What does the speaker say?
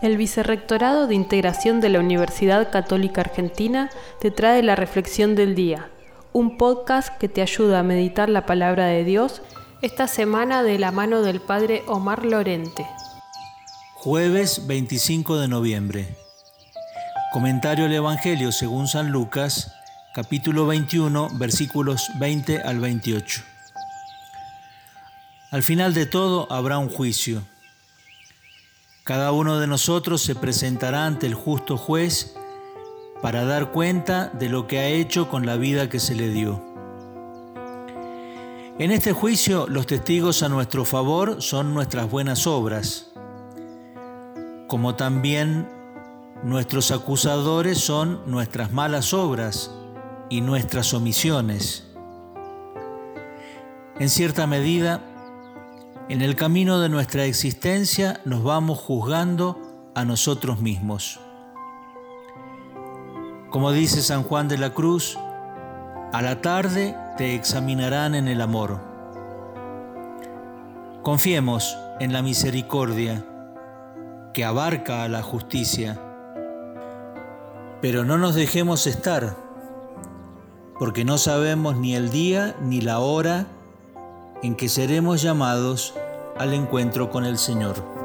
El Vicerrectorado de Integración de la Universidad Católica Argentina te trae la Reflexión del Día, un podcast que te ayuda a meditar la palabra de Dios esta semana de la mano del Padre Omar Lorente. Jueves 25 de noviembre. Comentario al Evangelio según San Lucas, capítulo 21, versículos 20 al 28. Al final de todo habrá un juicio. Cada uno de nosotros se presentará ante el justo juez para dar cuenta de lo que ha hecho con la vida que se le dio. En este juicio los testigos a nuestro favor son nuestras buenas obras, como también nuestros acusadores son nuestras malas obras y nuestras omisiones. En cierta medida, en el camino de nuestra existencia nos vamos juzgando a nosotros mismos. Como dice San Juan de la Cruz, a la tarde te examinarán en el amor. Confiemos en la misericordia que abarca a la justicia, pero no nos dejemos estar, porque no sabemos ni el día ni la hora en que seremos llamados al encuentro con el Señor.